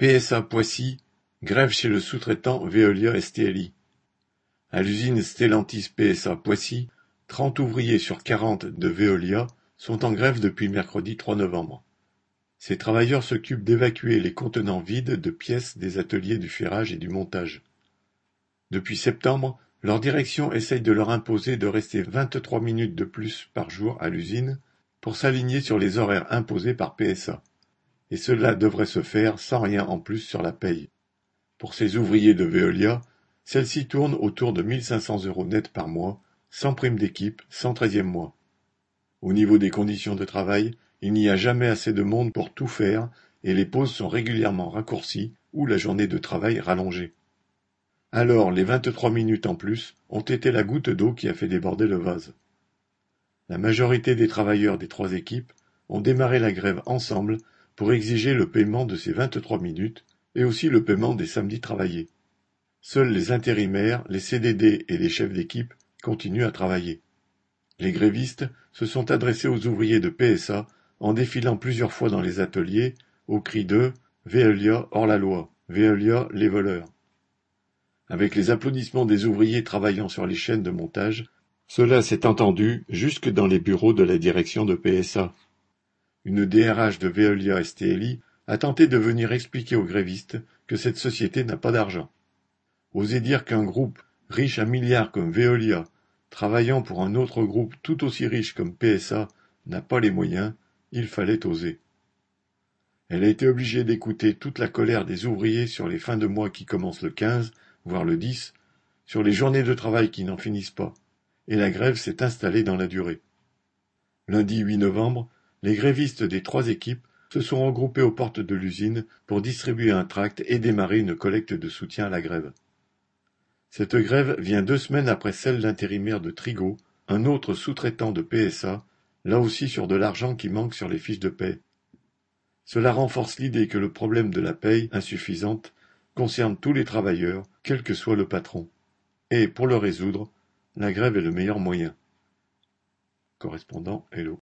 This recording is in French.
PSA Poissy, grève chez le sous-traitant Veolia STLI. À l'usine Stellantis PSA Poissy, trente ouvriers sur quarante de Veolia sont en grève depuis mercredi 3 novembre. Ces travailleurs s'occupent d'évacuer les contenants vides de pièces des ateliers du ferrage et du montage. Depuis septembre, leur direction essaye de leur imposer de rester 23 minutes de plus par jour à l'usine pour s'aligner sur les horaires imposés par PSA. Et cela devrait se faire sans rien en plus sur la paye. Pour ces ouvriers de Veolia, celle-ci tourne autour de 1500 euros net par mois, sans prime d'équipe, sans treizième mois. Au niveau des conditions de travail, il n'y a jamais assez de monde pour tout faire et les pauses sont régulièrement raccourcies ou la journée de travail rallongée. Alors les vingt-trois minutes en plus ont été la goutte d'eau qui a fait déborder le vase. La majorité des travailleurs des trois équipes ont démarré la grève ensemble pour exiger le paiement de ces vingt-trois minutes et aussi le paiement des samedis travaillés. Seuls les intérimaires, les CDD et les chefs d'équipe continuent à travailler. Les grévistes se sont adressés aux ouvriers de PSA en défilant plusieurs fois dans les ateliers au cri de Veolia hors la loi, Veolia les voleurs. Avec les applaudissements des ouvriers travaillant sur les chaînes de montage, cela s'est entendu jusque dans les bureaux de la direction de PSA. Une DRH de Veolia STLI a tenté de venir expliquer aux grévistes que cette société n'a pas d'argent. Oser dire qu'un groupe riche à milliards comme Veolia, travaillant pour un autre groupe tout aussi riche comme PSA, n'a pas les moyens, il fallait oser. Elle a été obligée d'écouter toute la colère des ouvriers sur les fins de mois qui commencent le 15 voire le 10, sur les journées de travail qui n'en finissent pas, et la grève s'est installée dans la durée. Lundi 8 novembre, les grévistes des trois équipes se sont regroupés aux portes de l'usine pour distribuer un tract et démarrer une collecte de soutien à la grève. Cette grève vient deux semaines après celle d'intérimaire de Trigo, un autre sous-traitant de PSA, là aussi sur de l'argent qui manque sur les fiches de paie. Cela renforce l'idée que le problème de la paye insuffisante concerne tous les travailleurs, quel que soit le patron. Et, pour le résoudre, la grève est le meilleur moyen. Correspondant Hello.